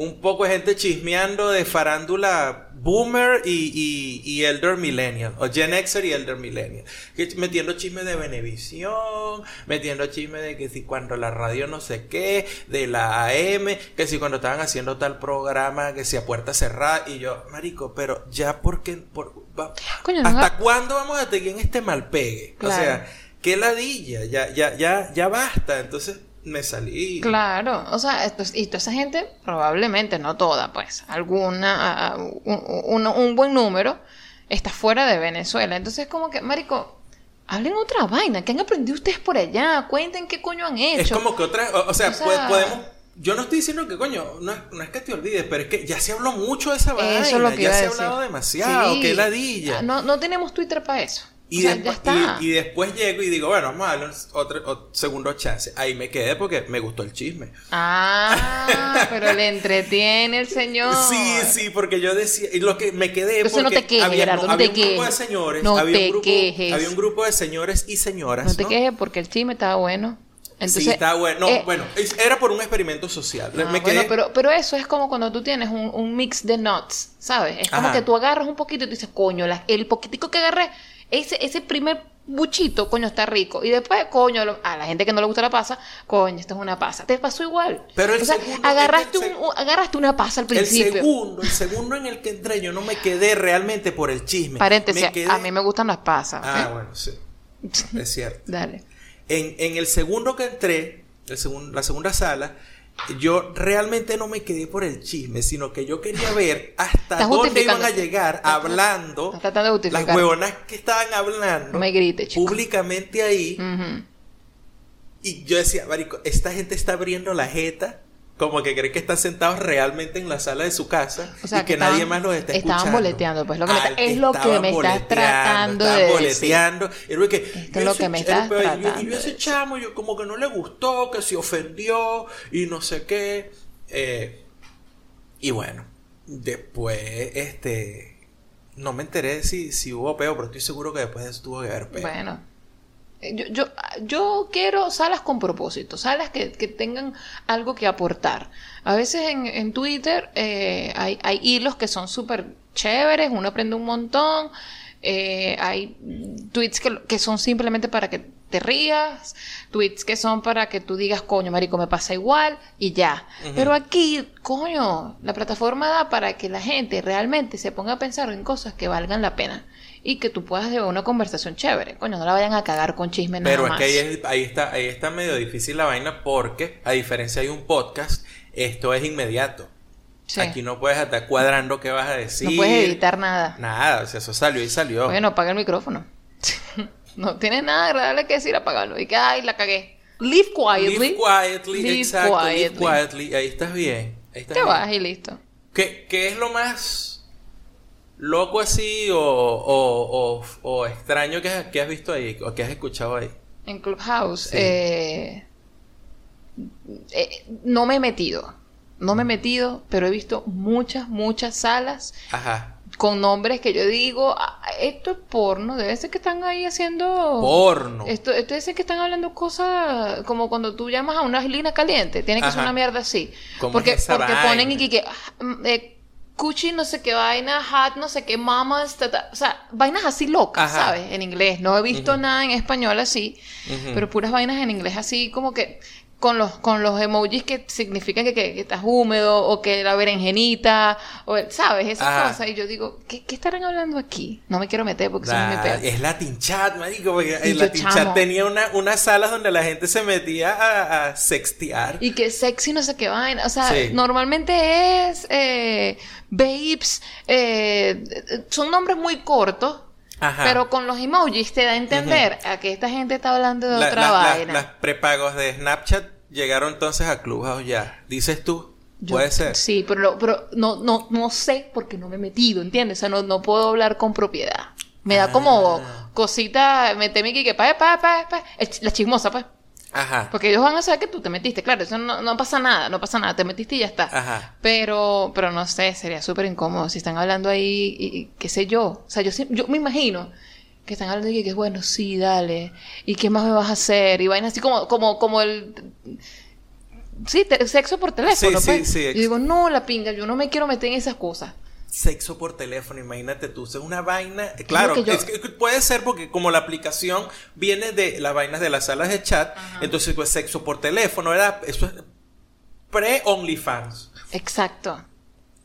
un poco de gente chismeando de farándula boomer y, y, y elder millennial, o Gen Xer y elder millennial, que metiendo chismes de Venevisión, metiendo chismes de que si cuando la radio no sé qué, de la AM, que si cuando estaban haciendo tal programa, que si a puerta cerrada, y yo, marico, pero ya porque, por, va- Coño, no ¿hasta va- cuándo vamos a seguir en este mal pegue? O Claro. sea, qué ladilla, ya, ya, ya, ya basta, entonces me salí. Claro, o sea, esto- y toda esa gente, probablemente, no toda, pues, alguna, a- un, un- un buen número, está fuera de Venezuela. Entonces, como que, Marico, hablen otra vaina, ¿qué han aprendido ustedes por allá? Cuenten qué coño han hecho. Es como que otra, o, o sea, O sea- po- podemos, yo no estoy diciendo que coño, no es, no es que te olvides, pero es que ya se habló mucho de esa vaina, Eso es lo que ya se ha hablado demasiado, Sí. qué ladilla. No, no tenemos Twitter para eso. Y, sea, ya después, está. y, y después llego y digo, bueno, vamos a darle otro, otro segundo chance. Ahí me quedé porque me gustó el chisme. Ah, pero le entretiene el señor. Sí, sí, porque yo decía, y lo que me quedé Entonces no porque te quejes, había, Gerardo, no había te un grupo de señores, No había te un grupo, quejes. había un grupo de señores y señoras, No te ¿no? quejes porque el chisme estaba bueno. Entonces, sí, está bueno. No, eh, bueno, era por un experimento social. Ah, me quedé bueno, pero, pero eso es como cuando tú tienes un, un mix de nuts, ¿sabes? Es como Ajá. que tú agarras un poquito y tú dices, coño, la- el poquitico que agarré, ese, ese primer buchito, coño, está rico. Y después, coño, lo- a la gente que no le gusta la pasa, coño, esto es una pasa. Te pasó igual. Pero el o sea, segundo- agarraste, el un, agarraste una pasa al El principio. segundo, el segundo en el que entré, yo no me quedé realmente por el chisme. Paréntesis, quedé- a mí me gustan las pasas. Ah, bueno, sí. Es cierto. Dale. En, en el segundo que entré, el segun- la segunda sala, yo realmente no me quedé por el chisme, sino que yo quería ver hasta dónde iban a llegar hablando las huevonas que estaban hablando No me grites, chico. públicamente ahí. Y yo decía, marico, esta gente está abriendo la jeta como que cree que están sentados realmente en la sala de su casa O sea, y que, estaban- nadie más los está estaban escuchando. boleteando, pues, lo que me es lo que estaban me estás tratando de estaban decir. boleteando. Y luego que, Esto yo es lo que me estás yo- tratando Y yo de ese chamo, yo como que no le gustó, que se ofendió y no sé qué. Eh, y bueno, después, este... No me enteré si, si hubo peo, pero estoy seguro que después de eso tuvo que haber peo. Bueno. Eh, Yo, yo, yo quiero salas con propósito, salas que, que tengan algo que aportar. A veces en, en Twitter eh, hay, hay hilos que son súper chéveres, uno aprende un montón. eh, hay tweets que, que son simplemente para que te rías, tweets que son para que tú digas, coño, marico, me pasa igual y ya. Pero aquí, coño, la plataforma da para que la gente realmente se ponga a pensar en cosas que valgan la pena y que tú puedas llevar una conversación chévere. Coño, no la vayan a cagar con chisme nada Pero es más. que ahí, es- ahí está, ahí está medio difícil la vaina porque, a diferencia de un podcast, esto es inmediato. Sí. Aquí no puedes estar cuadrando qué vas a decir. No puedes editar nada. Nada, o sea, eso salió y salió. Bueno, apaga el micrófono. no tienes nada agradable que decir, apágalo. Y que, ay, la cagué. Live quietly. Live quietly, Live exacto, live quietly. quietly. Ahí estás bien. Ahí estás Te bien. vas y listo. ¿Qué, qué es lo más loco así o, o, o, o extraño que, has- que has visto ahí o que has escuchado ahí? En Clubhouse. Sí. eh, eh, no me he metido. No me he metido, pero he visto muchas, muchas salas Ajá. con nombres que yo digo, "Ah, esto es porno, debe ser que están ahí haciendo... Porno. Esto, esto debe ser que están hablando cosas como cuando tú llamas a una línea caliente, tiene que ser una mierda así. ¿Cómo Porque, es porque vaina? ponen y que, que, ah, mm, eh, cuchi no sé qué vaina, hat no sé qué, mamas, ta, ta. o sea, vainas así locas, Ajá. ¿sabes? En inglés. No he visto nada en español así, pero puras vainas en inglés así como que con los, con los emojis que significan que, que- que estás húmedo o que la berenjenita, o el- ¿sabes? Esas Ajá. cosas. Y yo digo, ¿qué, qué estarán hablando aquí? No me quiero meter porque La- muy peor. es Latin Chat, marico, porque Y el Latin chamo. Chat tenía una, unas salas donde la gente se metía a, a sextear. Y que sexy no sé qué vaina. O sea, Sí. normalmente es eh, babes. eh, son nombres muy cortos. Ajá. Pero con los emojis te da a entender a que esta gente está hablando de La- otra la- la- vaina. las prepagos de Snapchat llegaron entonces a Clubhouse ya. Dices tú, Yo- puede ser. Sí, pero, no- pero no, no, no sé porque no me he metido, ¿entiendes? O sea, no, no puedo hablar con propiedad. Me da como Ah. cosita, meterme que, que pa, pa, pa, pa, la chismosa, pues. Ajá. Porque ellos van a saber que tú te metiste, claro, eso no, no pasa nada, no pasa nada, te metiste y ya está. Ajá. Pero, pero no sé, sería súper incómodo si están hablando ahí, y, y qué sé yo. O sea, yo, sí- yo me imagino que están hablando y que, bueno, sí, dale. ¿Y qué más me vas a hacer? Y vainas así como, como, como el... Sí, te- sexo por teléfono, Sí, pues. sí, sí, Y digo, no, la pinga, yo no me quiero meter en esas cosas. Sexo por teléfono, imagínate tú, es una vaina. Claro, que yo- es que puede ser porque como la aplicación viene de las vainas de las salas de chat, entonces pues sexo por teléfono, era eso es pre-OnlyFans. Exacto.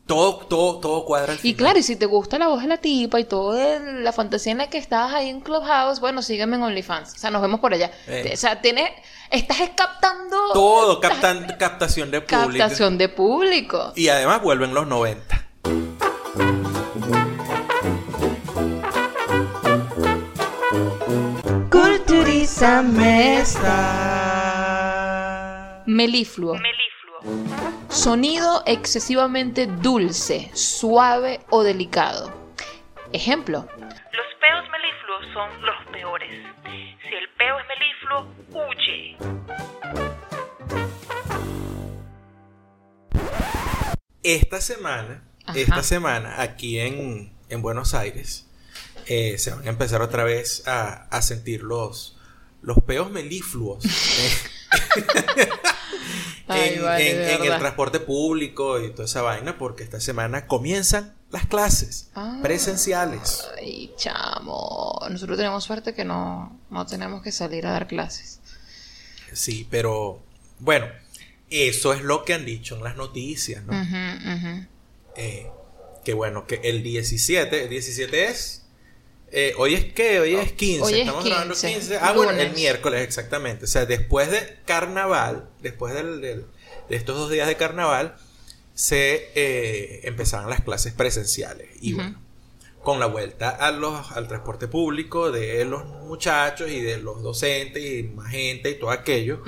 Todo, todo, todo cuadra al Y final. claro, y si te gusta la voz de la tipa y toda la fantasía en la que estás ahí en Clubhouse, bueno, sígueme en OnlyFans. O sea, nos vemos por allá. Eh. O sea, tienes, estás captando Todo, captan, captación de público. captación de público. Y además vuelven los 90. Culturízame Melifluo. Sonido excesivamente dulce, suave o delicado. Ejemplo. Los peos melifluos son los peores. Si el peo es melifluo, huye. Esta semana, Ajá. esta semana, aquí en, en Buenos Aires, eh, se van a empezar otra vez a, a sentir los, los peos melifluos. eh, Ay, en, vale, en- el transporte público y toda esa vaina, porque esta semana comienzan las clases Ah. presenciales. Ay, chamo. Nosotros tenemos suerte que no, no tenemos que salir a dar clases. Sí, pero bueno, eso es lo que han dicho en las noticias, ¿no? Ujú. Eh, que bueno, que el 17, el 17 es... eh, hoy es que, hoy es 15, Hoy es estamos grabando 15, 15. Ah, bueno, el miércoles, exactamente. O sea, después de carnaval, después del- del- de estos dos días de carnaval, se eh, empezaron las clases presenciales. Y bueno, con la vuelta a los, al transporte público de los muchachos y de los docentes y más gente y todo aquello,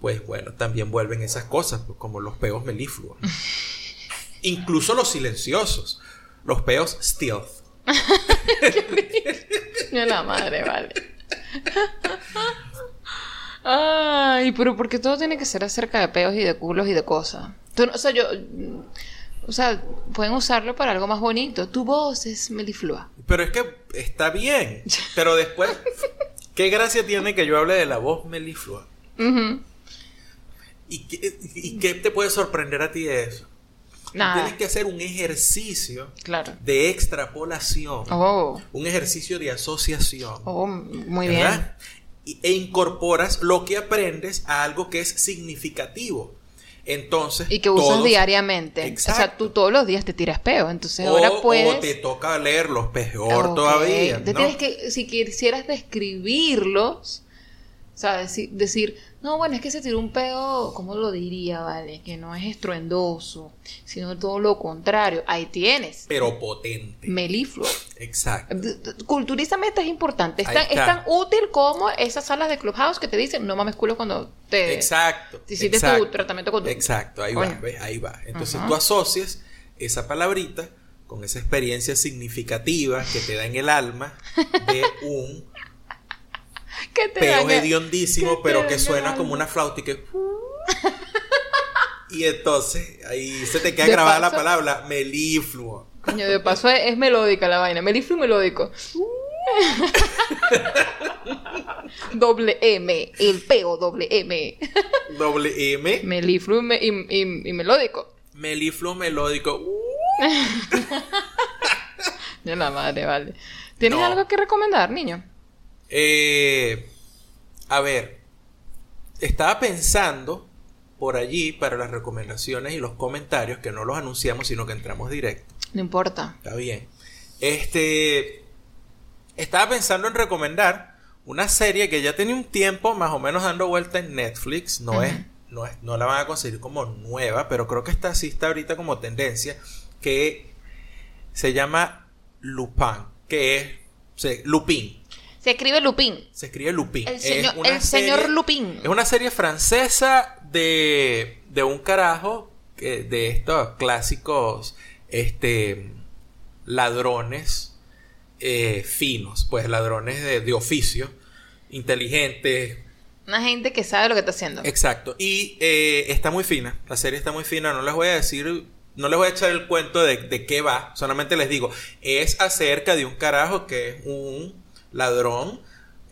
pues bueno, también vuelven esas cosas, pues, como los peos melífluos. Incluso los silenciosos, los peos stealth. Ya la madre, vale. Ay, pero porque todo tiene que ser acerca de peos y de culos y de cosas. Tú o sea, yo. mm, O sea, pueden usarlo para algo más bonito. Tu voz es meliflua. Pero es que está bien, pero después, ¿qué gracia tiene que yo hable de la voz melíflua? Ujú. ¿Y qué, y qué te puede sorprender a ti de eso? Nada. Tienes que hacer un ejercicio Claro. de extrapolación, Oh, un ejercicio de asociación. oh, muy bien. E incorporas lo que aprendes a algo que es significativo. Entonces, Y que usas todos- diariamente. O sea, Exacto. tú todos los días te tiras peo. Entonces o, ahora o puedes. te toca leerlos peor Ok. todavía. Tienes que, si quisieras describirlos, ¿sabes? Decir, no, bueno, es que se tiró un peo, ¿cómo lo diría, vale? Que no es estruendoso, sino todo lo contrario. Ahí tienes. Pero potente. Melifluo. Exacto. Culturísticamente es importante. Es tan, es está. tan útil como esas salas de Clubhouse que te dicen, no mames culo cuando te... Exacto. te hiciste tu tratamiento con tu- Exacto, ahí va, ¿ves? ahí va. Entonces tú asocias esa palabrita con esa experiencia significativa que te da en el alma de un ¿Qué te peo hediondísimo, ¿Qué pero que suena como una flauta y que... Y entonces ahí se te queda De grabada la palabra melifluo. Coño, de paso es, es melódica la vaina. Melifluo melódico. doble M. El peo doble M. Doble M, Melifluo y, me- y- y- y melódico. melifluo melódico. Uh, Ya la madre, vale. ¿Tienes No. algo que recomendar, niño? Eh, a ver, estaba pensando por allí para las recomendaciones y los comentarios, que no los anunciamos, sino que entramos directo. No importa. Está bien. Este, estaba pensando en recomendar una serie que ya tenía un tiempo más o menos dando vuelta en Netflix. No es, no es, no la van a conseguir como nueva, pero creo que esta sí está ahorita como tendencia, que se llama Lupin, que es, se- Lupin. Se escribe Lupin. Se escribe Lupin. El Es señor- el señor Lupin. Es una serie francesa de, de un carajo de estos clásicos este, ladrones eh, finos, pues ladrones de, de oficio, inteligentes, Una gente que sabe lo que está haciendo. exacto. Y eh, está muy fina, la serie está muy fina, no les voy a decir... No les voy a echar el cuento de, de qué va, solamente les digo, es acerca de un carajo que es un ladrón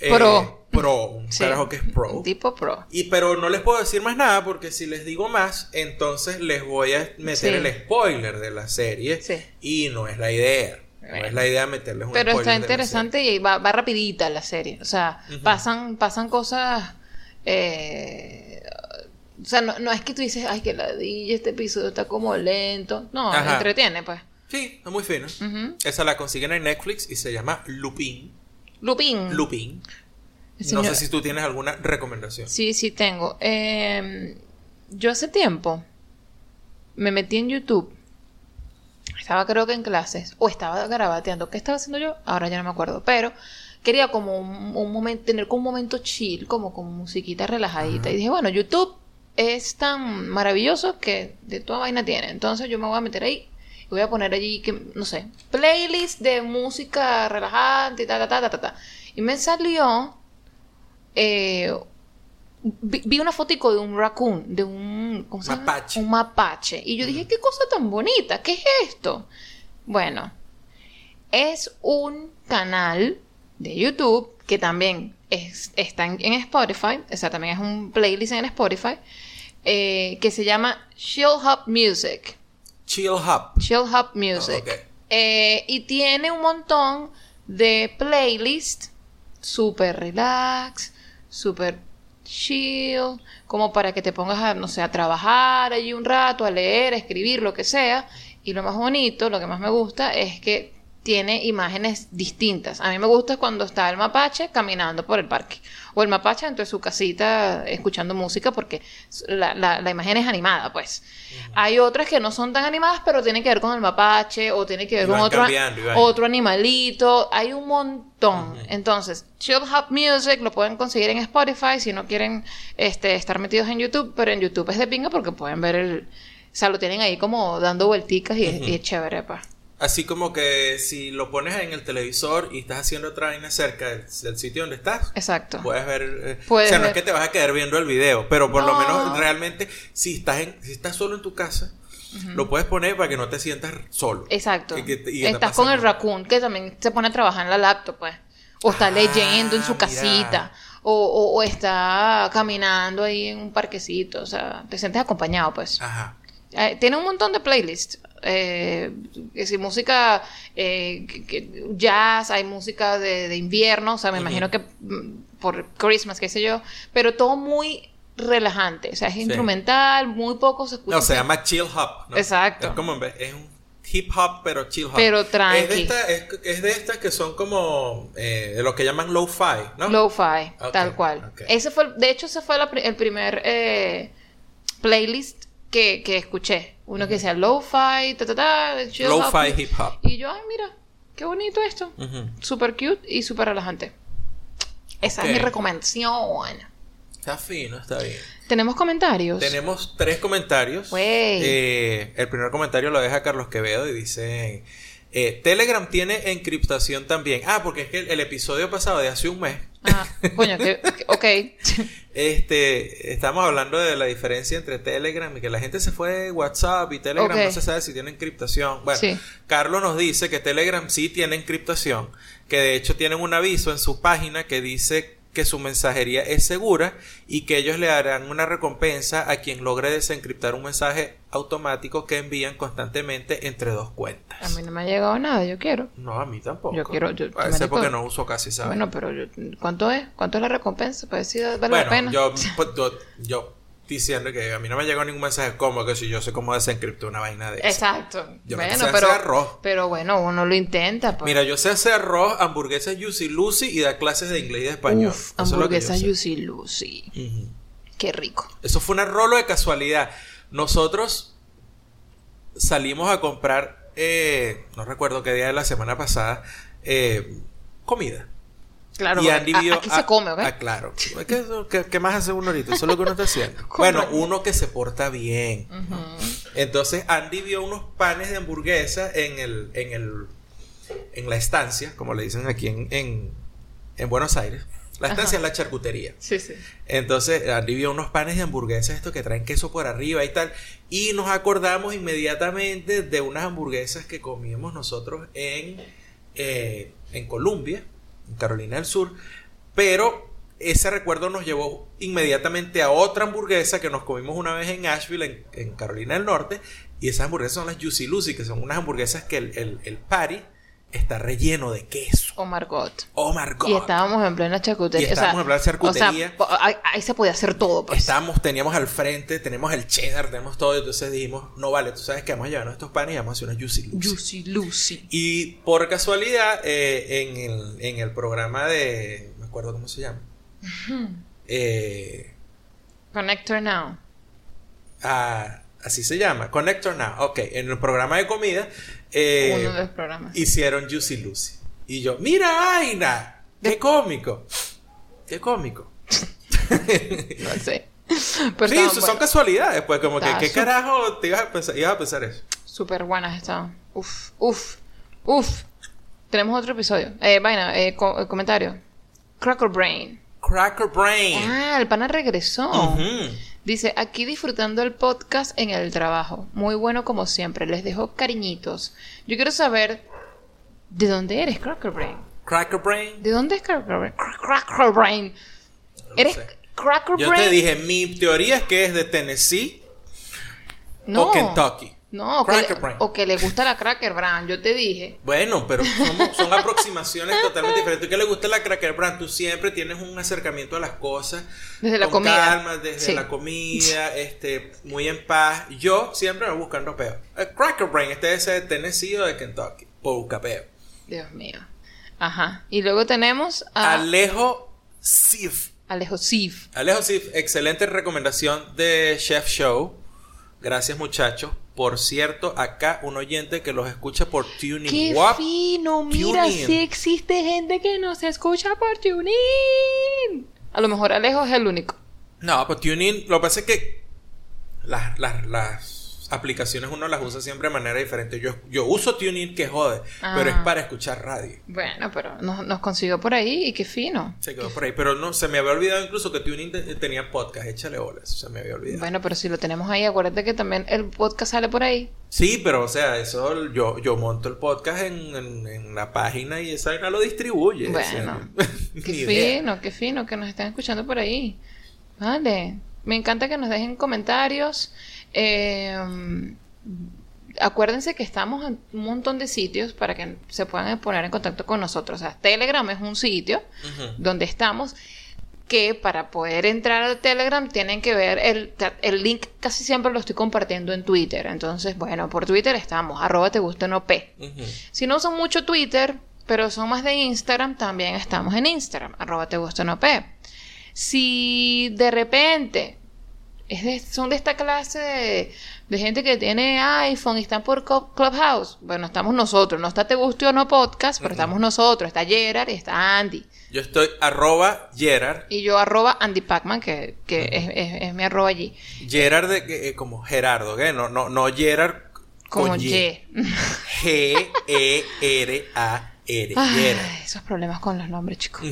eh, Pro. pro, un Sí. carajo que es pro. Tipo pro. Y pero no les puedo decir más nada porque si les digo más, entonces les voy a meter Sí. el spoiler de la serie Sí. y no es la idea. No es la idea meterles un Pero spoiler está la interesante y va, va rapidita la serie. O sea, pasan, pasan cosas. eh, o sea, no, no es que tú dices, ay, que ladilla, este episodio está como lento. No, Ajá. entretiene, pues. Sí, está muy fino. Esa la consiguen en Netflix y se llama Lupin. Lupin. Lupin. No sé si tú tienes alguna recomendación. Sí, sí tengo. Eh, yo hace tiempo me metí en YouTube. Estaba creo que en clases. O estaba garabateando. ¿Qué estaba haciendo yo? Ahora ya no me acuerdo. Pero quería como un, un momento, tener como un momento chill, como con musiquita relajadita. Y dije, bueno, YouTube es tan maravilloso que de toda vaina tiene. Entonces yo me voy a meter ahí. Voy a poner allí, que, no sé, playlist de música relajante y ta, ta, ta, ta, ta. Y me salió eh, vi, vi una fotico de un raccoon, de un ¿cómo se llama? Mapache. Un mapache. Y yo dije, qué cosa tan bonita, ¿qué es esto? Bueno, es un canal de YouTube que también es- está en, en Spotify, o sea, también es un playlist en Spotify, eh, que se llama Chill Hop Music. Chill Hub. Chill Hop Music. Ok. Eh, y tiene un montón de playlists súper relax, súper chill, como para que te pongas a, no sé, a trabajar allí un rato, a leer, a escribir, lo que sea. Y lo más bonito, lo que más me gusta es que tiene imágenes distintas. A mí me gusta cuando está el mapache caminando por el parque. O el mapache dentro de su casita escuchando música porque la, la- la imagen es animada, pues. Hay otras que no son tan animadas, pero tienen que ver con el mapache o tienen que ver con otro animalito. Hay un montón. Entonces, Chill Hop Music lo pueden conseguir en Spotify si no quieren este, estar metidos en YouTube, pero en YouTube es de pinga porque pueden ver el... O sea, lo tienen ahí como dando vuelticas y, y es chévere, pa. Así como que si lo pones en el televisor y estás haciendo otra vaina cerca del, del sitio donde estás, Exacto. puedes ver. eh, Puedes o sea, no es que te vas a quedar viendo el video, pero por lo No. menos realmente, si estás, en, si estás solo en tu casa, lo puedes poner para que no te sientas solo. Exacto. Y que y Estás con el raccoon que también se pone a trabajar en la laptop, pues. O está Ah, leyendo en su mira. casita. O, o- o está caminando ahí en un parquecito. O sea, te sientes acompañado, pues. Ajá. Eh, tiene un montón de playlists. Eh, que si música eh, jazz, hay música de, de invierno, o sea, me imagino que mm, por Christmas, qué sé yo, pero todo muy relajante, o sea, es instrumental, muy poco se escucha. No, se llama chill hop. ¿no? Exacto. Es como en vez- es un hip hop, pero chill hop. Pero Es de, tranqui. esta- es, es de estas que son como eh, de lo que llaman lo-fi, ¿no? Lo-fi, tal cual. Ese fue, de hecho, ese fue la el primer eh, playlist que, que escuché. Uno que decía lo-fi, ta, ta, ta. Lo-fi hip hop. Y yo, ay, mira, qué bonito esto. Ujú. Super cute y súper relajante. Esa es mi recomendación. Está fino, está bien. ¿Tenemos comentarios? Tenemos tres comentarios. Eh, el primer comentario lo deja Carlos Quevedo y dice: eh, Telegram tiene encriptación también. Ah, porque es que el, el episodio pasado de hace un mes. Ah, coño, que, ok. Este, estamos hablando de la diferencia entre Telegram y que la gente se fue de WhatsApp y Telegram no se sabe si tiene encriptación. Bueno, Sí. Carlos nos dice que Telegram sí tiene encriptación, que de hecho tienen un aviso en su página que dice que su mensajería es segura y que ellos le darán una recompensa a quien logre desencriptar un mensaje automático que envían constantemente entre dos cuentas. A mí no me ha llegado nada, yo quiero. No, a mí tampoco. Yo quiero- yo- a veces porque no uso casi, ¿sabes? Bueno, pero yo- ¿cuánto es? ¿Cuánto es la recompensa? Para decir, vale Bueno, la pena. yo, pues, yo, yo diciendo que a mí no me llegó ningún mensaje como que si yo sé cómo desencriptar una vaina de esa. Exacto. Yo bueno, sé pero, hacer arroz. pero bueno, uno lo intenta. Pues. Mira, yo sé hacer arroz, hamburguesas Juicy Lucy y dar clases de inglés y de español. Uf, Eso hamburguesas. Juicy Lucy. Qué rico. Eso fue un rolo de casualidad. Nosotros salimos a comprar, eh, no recuerdo qué día de la semana pasada, eh, comida. Claro, y a- aquí se come, ¿ok? ah, claro. ¿Qué, qué más hace uno ahorita? Eso es lo que uno está haciendo. Bueno, uno que se porta bien. Entonces Andy vio unos panes de hamburguesa en el, en el, en la estancia, como le dicen aquí en, en, en Buenos Aires. La estancia es la charcutería. Sí, sí. Entonces Andy vio unos panes de hamburguesa, estos que traen queso por arriba y tal. Y nos acordamos inmediatamente de unas hamburguesas que comíamos nosotros en, eh, en Colombia, Carolina del Sur. Pero ese recuerdo nos llevó inmediatamente a otra hamburguesa que nos comimos una vez en Asheville, en, Carolina del Norte. Y esas hamburguesas son las Juicy Lucy, que son unas hamburguesas que el, el, el patty está relleno de queso. Oh Margot. Oh my God. Y estábamos en plena charcutería. Y estábamos en plena charcutería. O sea, po- ahí, se podía hacer todo, pues. Estábamos, teníamos al frente, tenemos el cheddar, tenemos todo. y Entonces dijimos, no vale, tú sabes que vamos a llevarnos estos panes y vamos a hacer una Juicy Lucy. Juicy Lucy. Y por casualidad, eh, en, el, en el programa de. No me acuerdo cómo se llama. Eh, Connector Now. ah, así se llama, Connector Now. Ok, en el programa de comida eh, Uno de los programas. hicieron Juicy Lucy. Y yo, mira, vaina, qué cómico. Qué cómico. No sé. Pero sí, estaban son casualidades, pues como que, ¿qué carajo te ibas a pensar, ibas a pensar eso? Súper buenas estaban. Uf, uf, uf. Tenemos otro episodio. Eh, vaina, eh, co- eh, comentario. Cracker Brain. Cracker Brain. Ah, el pana regresó. Dice, aquí disfrutando el podcast en el trabajo. Muy bueno como siempre. Les dejo cariñitos. Yo quiero saber de dónde eres, Cracker Brain. Cracker Brain. ¿De dónde es Cracker Brain? Cra- Cracker Brain. ¿Eres sé. Cracker Yo Brain? te dije, mi teoría es que es de Tennessee no. o Kentucky. No, o que, le, Brand. o que le gusta la Cracker Brand, yo te dije. Bueno, pero son, son aproximaciones totalmente diferentes. ¿Tú que le gusta la Cracker Brand? Tú siempre tienes un acercamiento a las cosas. Desde la con comida. calma, desde Sí. la comida, este, muy en paz. Yo siempre me voy buscando peo. El Cracker Brand, este es de Tennessee o de Kentucky. Por peo. Dios mío. Ajá. Y luego tenemos a Alejo Sif. Alejo Sif. Alejo Sif, excelente recomendación de Chef Show. Gracias, muchachos. Por cierto, acá un oyente que los escucha por Tuning. ¡Qué fino! Mira, TuneIn. sí existe gente que nos escucha por TuneIn. A lo mejor Alejo es el único. No, pues TuneIn, lo que pasa es que las, las, las aplicaciones uno las usa siempre de manera diferente. Yo, yo uso TuneIn que jode, Ah. pero es para escuchar radio. Bueno, pero nos, nos consiguió por ahí y qué fino. Se quedó por ahí. Pero no, se me había olvidado incluso que TuneIn te- tenía podcast. Échale bolas. Se me había olvidado. Bueno, pero si lo tenemos ahí, acuérdate que también el podcast sale por ahí. Sí, pero o sea, eso yo, yo monto el podcast en, en, en la página y esa vaina lo distribuye. o sea, Bueno, Qué fino, qué fino que nos estén escuchando por ahí. Vale. Me encanta que nos dejen comentarios. Eh, acuérdense que estamos en un montón de sitios para que se puedan poner en contacto con nosotros. O sea, Telegram es un sitio donde estamos que para poder entrar al Telegram tienen que ver el, el link casi siempre lo estoy compartiendo en Twitter. Entonces, bueno, por Twitter estamos, arroba te gusta no P. Si no usan mucho Twitter, pero son más de Instagram, también estamos en Instagram, arroba te gusta no P. Si de repente es de- son de esta clase de, de gente que tiene iPhone y están por Clubhouse, bueno, estamos nosotros, no está Te Guste o No Podcast, pero estamos nosotros, está Gerard y está Andy. Yo estoy arroba Gerard. Y yo arroba Andy Pacman, que, que es, es- es mi arroba allí. Gerard de, que- eh, como Gerardo, ¿qué? No, no, no Gerard Como con Y. Y. Ay, esos problemas con los nombres, chicos.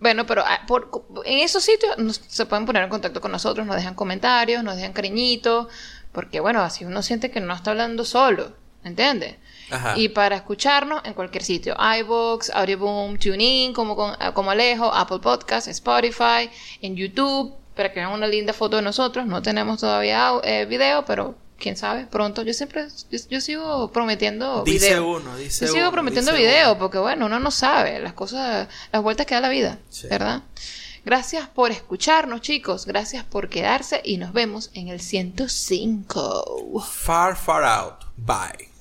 Bueno, pero ah, por- en esos sitios nos- se pueden poner en contacto con nosotros, nos dejan comentarios, nos dejan cariñitos, porque bueno, así uno siente que no está hablando solo, ¿entiendes? Ajá. Y para escucharnos en cualquier sitio, iVoox, Audioboom, TuneIn, como, con- ah, como Alejo, Apple Podcast, Spotify, en YouTube, para que vean una linda foto de nosotros. No tenemos todavía eh, video, pero quién sabe, pronto. Yo siempre, yo, yo sigo prometiendo Dice video. uno, dice Yo sigo uno, prometiendo video, uno. porque bueno, uno no sabe las cosas, las vueltas que da la vida, Sí. ¿verdad? Gracias por escucharnos, chicos. Gracias por quedarse y nos vemos en el 105. Far, far out. Bye.